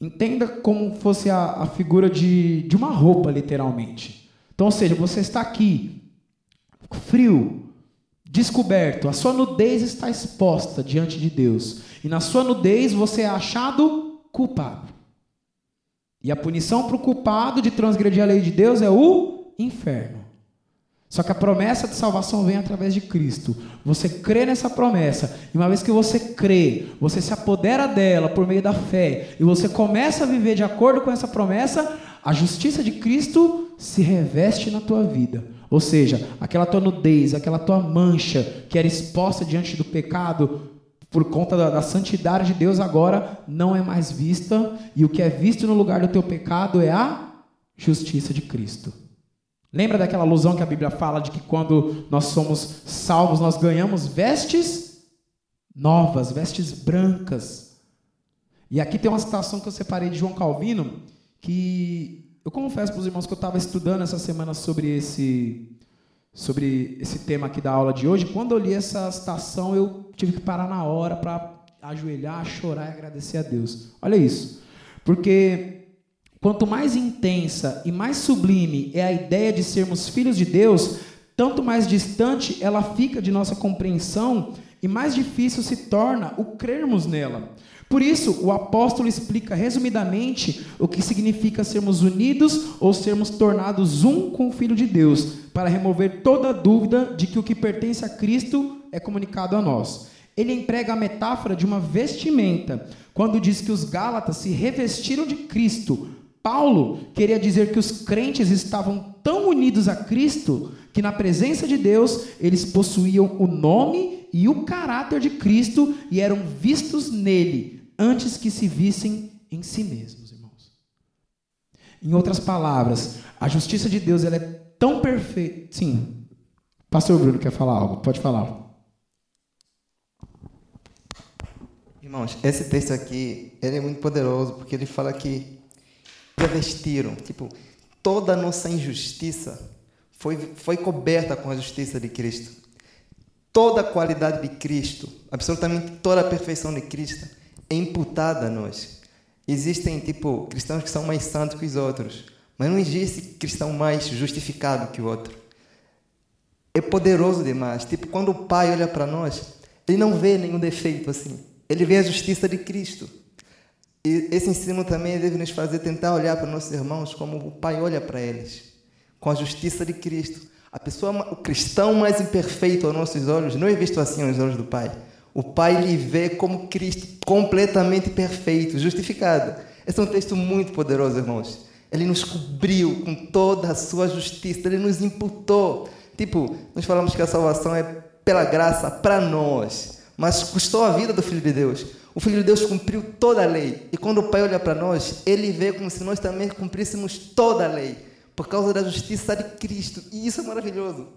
Entenda como fosse a, a figura de, de uma roupa, literalmente. Então, ou seja, você está aqui, frio, descoberto, a sua nudez está exposta diante de Deus. E na sua nudez você é achado culpado. E a punição para o culpado de transgredir a lei de Deus é o inferno. Só que a promessa de salvação vem através de Cristo. Você crê nessa promessa, e uma vez que você crê, você se apodera dela por meio da fé, e você começa a viver de acordo com essa promessa, a justiça de Cristo se reveste na tua vida. Ou seja, aquela tua nudez, aquela tua mancha que era exposta diante do pecado por conta da, da, santidade de Deus, agora não é mais vista, e o que é visto no lugar do teu pecado é a justiça de Cristo. Lembra daquela alusão que a Bíblia fala de que quando nós somos salvos, nós ganhamos vestes novas, vestes brancas. E aqui tem uma citação que eu separei de João Calvino, que eu confesso para os irmãos que eu estava estudando essa semana sobre esse, sobre esse tema aqui da aula de hoje. Quando eu li essa citação, eu tive que parar na hora para ajoelhar, chorar e agradecer a Deus. Olha isso. Porque quanto mais intensa e mais sublime é a ideia de sermos filhos de Deus, tanto mais distante ela fica de nossa compreensão e mais difícil se torna o crermos nela. Por isso, o apóstolo explica resumidamente o que significa sermos unidos ou sermos tornados um com o Filho de Deus, para remover toda dúvida de que o que pertence a Cristo é comunicado a nós. Ele emprega a metáfora de uma vestimenta, quando diz que os Gálatas se revestiram de Cristo. Paulo queria dizer que os crentes estavam tão unidos a Cristo que, na presença de Deus, eles possuíam o nome e o caráter de Cristo e eram vistos nele, antes que se vissem em si mesmos. Em outras palavras, a justiça de Deus ela é tão perfeita. Sim. Pastor Bruno quer falar algo? Pode falar. Irmãos, esse texto aqui, ele é muito poderoso, porque ele fala que revestiram, tipo, toda a nossa injustiça foi, foi coberta com a justiça de Cristo. Toda a qualidade de Cristo, absolutamente toda a perfeição de Cristo imputada a nós. Existem, tipo, cristãos que são mais santos que os outros, mas não existe cristão mais justificado que o outro. É poderoso demais. Tipo, quando o Pai olha para nós, ele não vê nenhum defeito assim. Ele vê a justiça de Cristo. E esse ensino também deve nos fazer tentar olhar para nossos irmãos como o Pai olha para eles, com a justiça de Cristo. A pessoa, o cristão mais imperfeito aos nossos olhos não é visto assim aos olhos do Pai. O Pai lhe vê como Cristo, completamente perfeito, justificado. Esse é um texto muito poderoso, irmãos. Ele nos cobriu com toda a sua justiça, ele nos imputou. Tipo, nós falamos que a salvação é pela graça para nós mas custou a vida do Filho de Deus. O Filho de Deus cumpriu toda a lei. E quando o Pai olha para nós, ele vê como se nós também cumpríssemos toda a lei, por causa da justiça de Cristo. E isso é maravilhoso.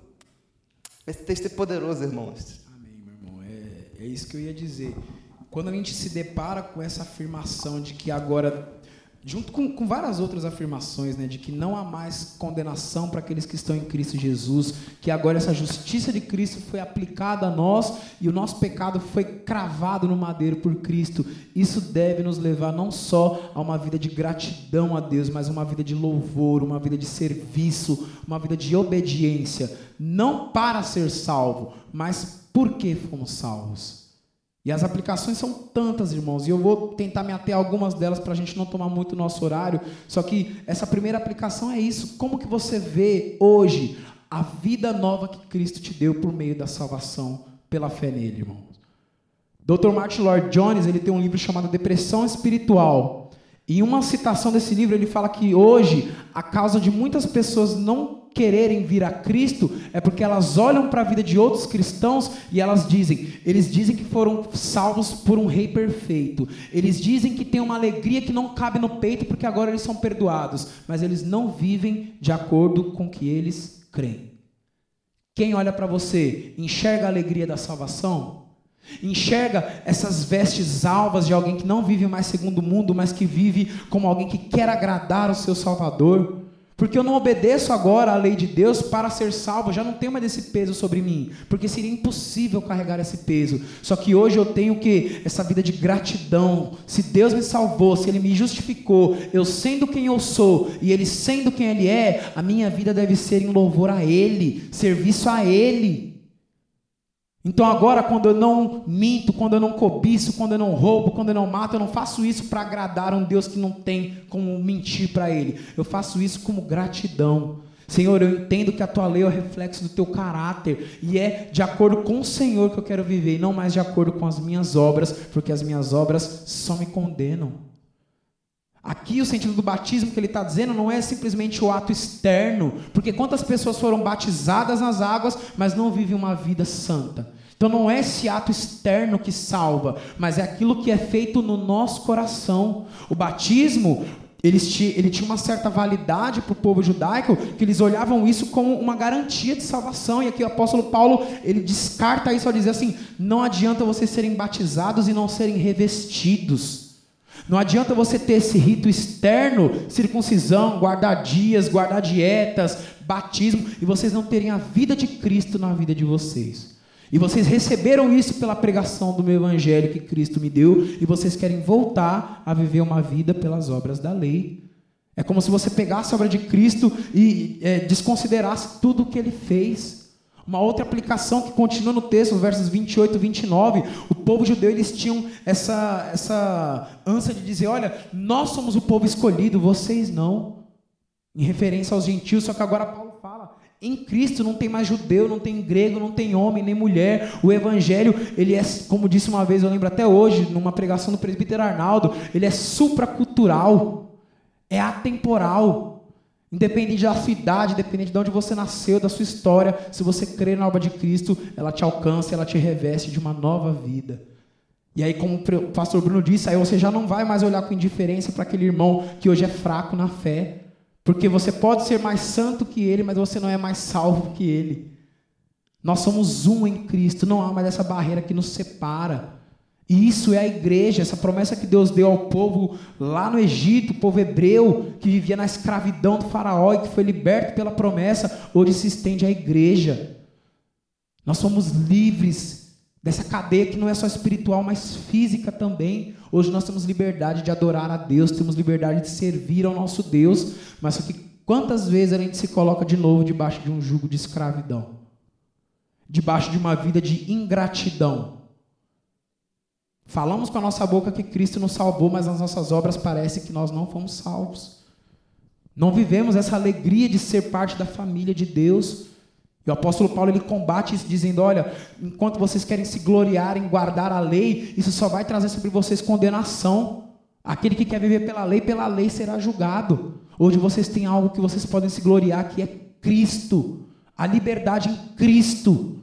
Esse texto é poderoso, irmãos. É, isso que eu ia dizer. Quando a gente se depara com essa afirmação de que agora junto com, com, várias outras afirmações, né, de que não há mais condenação para aqueles que estão em Cristo Jesus, que agora essa justiça de Cristo foi aplicada a nós e o nosso pecado foi cravado no madeiro por Cristo. Isso deve nos levar não só a uma vida de gratidão a Deus, mas uma vida de louvor, uma vida de serviço, uma vida de obediência, não para ser salvo, mas porque fomos salvos. E as aplicações são tantas, irmãos, e eu vou tentar me ater a algumas delas para a gente não tomar muito nosso horário. Só que essa primeira aplicação é isso. Como que você vê hoje a vida nova que Cristo te deu por meio da salvação pela fé nele, irmãos? Dr. Martin Lloyd Jones ele tem um livro chamado Depressão Espiritual. Em uma citação desse livro ele fala que hoje a causa de muitas pessoas não quererem vir a Cristo é porque elas olham para a vida de outros cristãos e elas dizem, eles dizem que foram salvos por um rei perfeito. Eles dizem que tem uma alegria que não cabe no peito porque agora eles são perdoados, mas eles não vivem de acordo com o que eles creem. Quem olha para você enxerga a alegria da salvação? Enxerga essas vestes alvas de alguém que não vive mais segundo o mundo, mas que vive como alguém que quer agradar o seu Salvador? Porque eu não obedeço agora à lei de Deus para ser salvo, já não tenho mais esse peso sobre mim, porque seria impossível carregar esse peso. Só que hoje eu tenho que essa vida de gratidão. Se Deus me salvou, se ele me justificou, eu sendo quem eu sou e ele sendo quem ele é, a minha vida deve ser em louvor a ele, serviço a ele. Então agora, quando eu não minto, quando eu não cobiço, quando eu não roubo, quando eu não mato, eu não faço isso para agradar um Deus que não tem como mentir para Ele. Eu faço isso como gratidão. Senhor, eu entendo que a tua lei é o reflexo do teu caráter e é de acordo com o Senhor que eu quero viver e não mais de acordo com as minhas obras, porque as minhas obras só me condenam. Aqui o sentido do batismo que ele está dizendo não é simplesmente o ato externo, porque quantas pessoas foram batizadas nas águas, mas não vivem uma vida santa. Então não é esse ato externo que salva, mas é aquilo que é feito no nosso coração. O batismo, ele tinha uma certa validade para o povo judaico, que eles olhavam isso como uma garantia de salvação. E aqui o apóstolo Paulo, ele descarta isso ao dizer assim: não adianta vocês serem batizados e não serem revestidos. Não adianta você ter esse rito externo, circuncisão, guardar dias, guardar dietas, batismo, e vocês não terem a vida de Cristo na vida de vocês. E vocês receberam isso pela pregação do meu evangelho que Cristo me deu, e vocês querem voltar a viver uma vida pelas obras da lei. É como se você pegasse a obra de Cristo e é, desconsiderasse tudo o que ele fez. Uma outra aplicação que continua no texto, versos 28 e 29, o povo judeu eles tinham essa, essa ânsia de dizer: olha, nós somos o povo escolhido, vocês não. Em referência aos gentios, só que agora Paulo fala: em Cristo não tem mais judeu, não tem grego, não tem homem nem mulher. O evangelho, ele é, como disse uma vez, eu lembro até hoje, numa pregação do presbítero Arnaldo, ele é supracultural, é atemporal. Independente da sua idade, independente de onde você nasceu, da sua história, se você crê na obra de Cristo, ela te alcança, ela te reveste de uma nova vida. E aí, como o pastor Bruno disse, aí você já não vai mais olhar com indiferença para aquele irmão que hoje é fraco na fé, Porque você pode ser mais santo que ele, mas você não é mais salvo que ele. Nós somos um em Cristo, não há mais essa barreira que nos separa. E isso é a igreja, essa promessa que Deus deu ao povo lá no Egito, o povo hebreu que vivia na escravidão do faraó e que foi liberto pela promessa, hoje se estende à igreja. Nós somos livres dessa cadeia que não é só espiritual, mas física também. Hoje nós temos liberdade de adorar a Deus, temos liberdade de servir ao nosso Deus, mas só que quantas vezes a gente se coloca de novo debaixo de um jugo de escravidão? Debaixo de uma vida de ingratidão? Falamos com a nossa boca que Cristo nos salvou, mas nas nossas obras parece que nós não fomos salvos. Não vivemos essa alegria de ser parte da família de Deus. E o apóstolo Paulo ele combate isso dizendo: olha, enquanto vocês querem se gloriar em guardar a lei, isso só vai trazer sobre vocês condenação. Aquele que quer viver pela lei, pela lei será julgado. Hoje vocês têm algo que vocês podem se gloriar, que é Cristo, a liberdade em Cristo.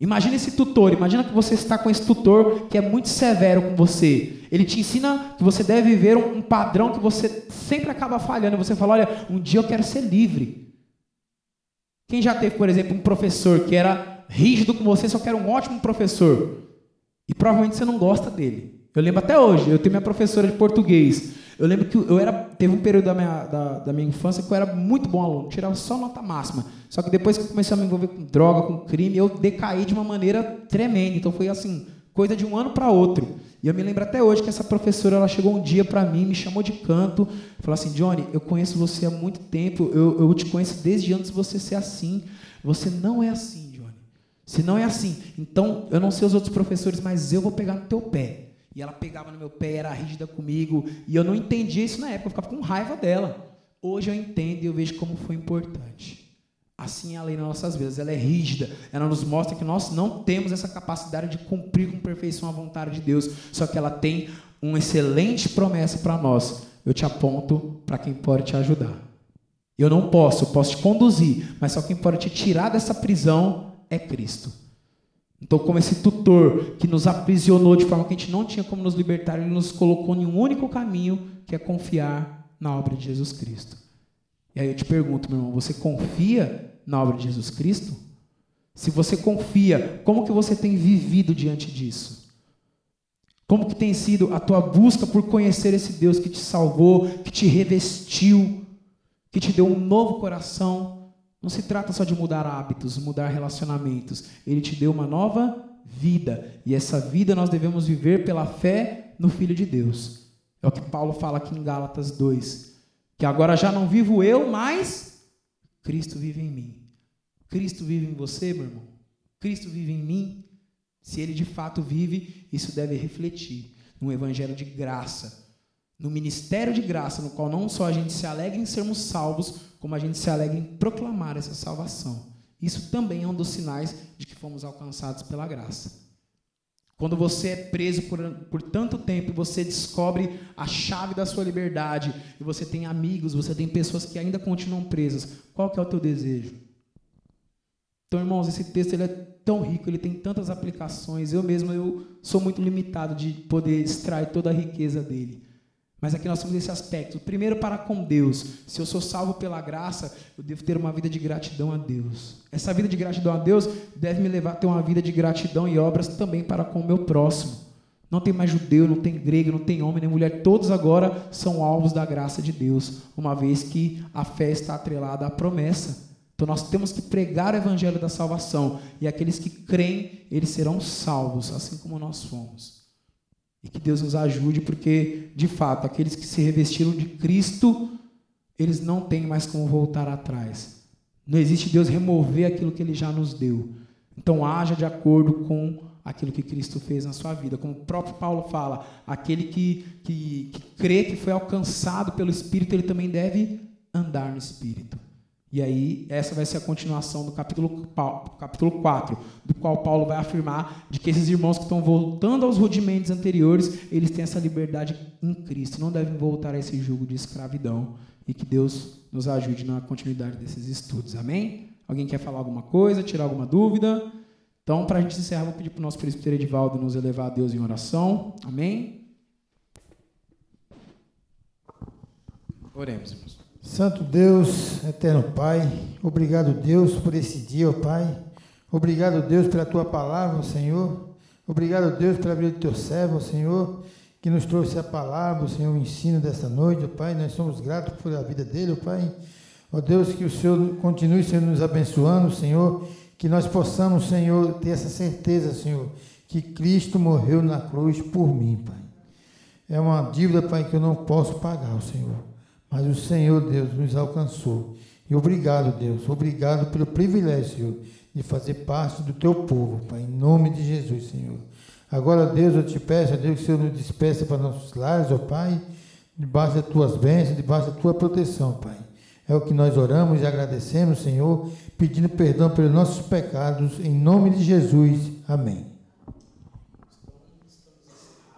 Imagina esse tutor, imagina que você está com esse tutor que é muito severo com você. Ele te ensina que você deve viver um, padrão que você sempre acaba falhando. Você fala: olha, um dia eu quero ser livre. Quem já teve, por exemplo, um professor que era rígido com você, só que era um ótimo professor? E provavelmente você não gosta dele. Eu lembro até hoje, eu tenho minha professora de português. Eu lembro que eu era, teve um período da minha, da, da, minha infância que eu era muito bom aluno, tirava só nota máxima. Só que depois que eu comecei a me envolver com droga, com crime, eu decaí de uma maneira tremenda. Então foi assim, coisa de um ano para outro. E eu me lembro até hoje que essa professora, ela chegou um dia para mim, me chamou de canto, falou assim, Johnny, eu conheço você há muito tempo, eu, eu te conheço desde antes de você ser assim. Você não é assim, Johnny. Você não é assim. Então, eu não sei os outros professores, mas eu vou pegar no teu pé. E ela pegava no meu pé, era rígida comigo. E eu não entendia isso na época, eu ficava com raiva dela. Hoje eu entendo e eu vejo como foi importante. Assim é a lei nas nossas vidas, ela é rígida, ela nos mostra que nós não temos essa capacidade de cumprir com perfeição a vontade de Deus, só que ela tem uma excelente promessa para nós. Eu te aponto para quem pode te ajudar. Eu não posso, eu posso te conduzir, mas só quem pode te tirar dessa prisão é Cristo. Então, como esse tutor que nos aprisionou de forma que a gente não tinha como nos libertar, ele nos colocou em um único caminho, que é confiar na obra de Jesus Cristo. E aí eu te pergunto, meu irmão, você confia na obra de Jesus Cristo? Se você confia, como que você tem vivido diante disso? Como que tem sido a tua busca por conhecer esse Deus que te salvou, que te revestiu, que te deu um novo coração, não se trata só de mudar hábitos, mudar relacionamentos. Ele te deu uma nova vida. E essa vida nós devemos viver pela fé no Filho de Deus. É o que Paulo fala aqui em Gálatas 2. Que agora já não vivo eu, mas Cristo vive em mim. Cristo vive em você, meu irmão. Cristo vive em mim. Se ele de fato vive, isso deve refletir no evangelho de graça no ministério de graça, no qual não só a gente se alegra em sermos salvos, como a gente se alegra em proclamar essa salvação. Isso também é um dos sinais de que fomos alcançados pela graça. Quando você é preso por, por tanto tempo você descobre a chave da sua liberdade, e você tem amigos, você tem pessoas que ainda continuam presas, qual que é o teu desejo? Então, irmãos, esse texto ele é tão rico, ele tem tantas aplicações. Eu mesmo eu sou muito limitado de poder extrair toda a riqueza dele. Mas aqui nós temos esse aspecto. Primeiro, para com Deus. Se eu sou salvo pela graça, eu devo ter uma vida de gratidão a Deus. Essa vida de gratidão a Deus deve me levar a ter uma vida de gratidão e obras também para com o meu próximo. Não tem mais judeu, não tem grego, não tem homem nem mulher. Todos agora são alvos da graça de Deus, uma vez que a fé está atrelada à promessa. Então nós temos que pregar o evangelho da salvação. E aqueles que creem, eles serão salvos, assim como nós fomos. E que Deus nos ajude, porque, de fato, aqueles que se revestiram de Cristo, eles não têm mais como voltar atrás. Não existe Deus remover aquilo que Ele já nos deu. Então, haja de acordo com aquilo que Cristo fez na sua vida. Como o próprio Paulo fala, aquele que, que, que crê que foi alcançado pelo Espírito, ele também deve andar no Espírito. E aí, essa vai ser a continuação do capítulo, capítulo 4, do qual Paulo vai afirmar de que esses irmãos que estão voltando aos rudimentos anteriores, eles têm essa liberdade em Cristo, não devem voltar a esse jugo de escravidão. E que Deus nos ajude na continuidade desses estudos. Amém? Alguém quer falar alguma coisa, tirar alguma dúvida? Então, para a gente encerrar, vou pedir para o nosso presbítero Edivaldo nos elevar a Deus em oração. Amém? Oremos, irmãos. Santo Deus, eterno Pai, obrigado, Deus, por esse dia, ó Pai. Obrigado, Deus, pela tua palavra, Senhor. Obrigado, Deus, pela vida do teu servo, Senhor, que nos trouxe a palavra, Senhor, o ensino dessa noite, ó Pai. Nós somos gratos por a vida dele, ó Pai. Ó Deus, que o Senhor continue, Senhor, nos abençoando, Senhor. Que nós possamos, Senhor, ter essa certeza, Senhor, que Cristo morreu na cruz por mim, Pai. É uma dívida, Pai, que eu não posso pagar, Senhor. Mas o Senhor, Deus, nos alcançou. E obrigado, Deus. Obrigado pelo privilégio, Senhor, de fazer parte do teu povo, Pai. Em nome de Jesus, Senhor. Agora, Deus, eu te peço, Deus, que o Senhor nos despeça para nossos lares, ó Pai, debaixo das tuas bênçãos, debaixo da tua proteção, Pai. É o que nós oramos e agradecemos, Senhor, pedindo perdão pelos nossos pecados, em nome de Jesus. Amém.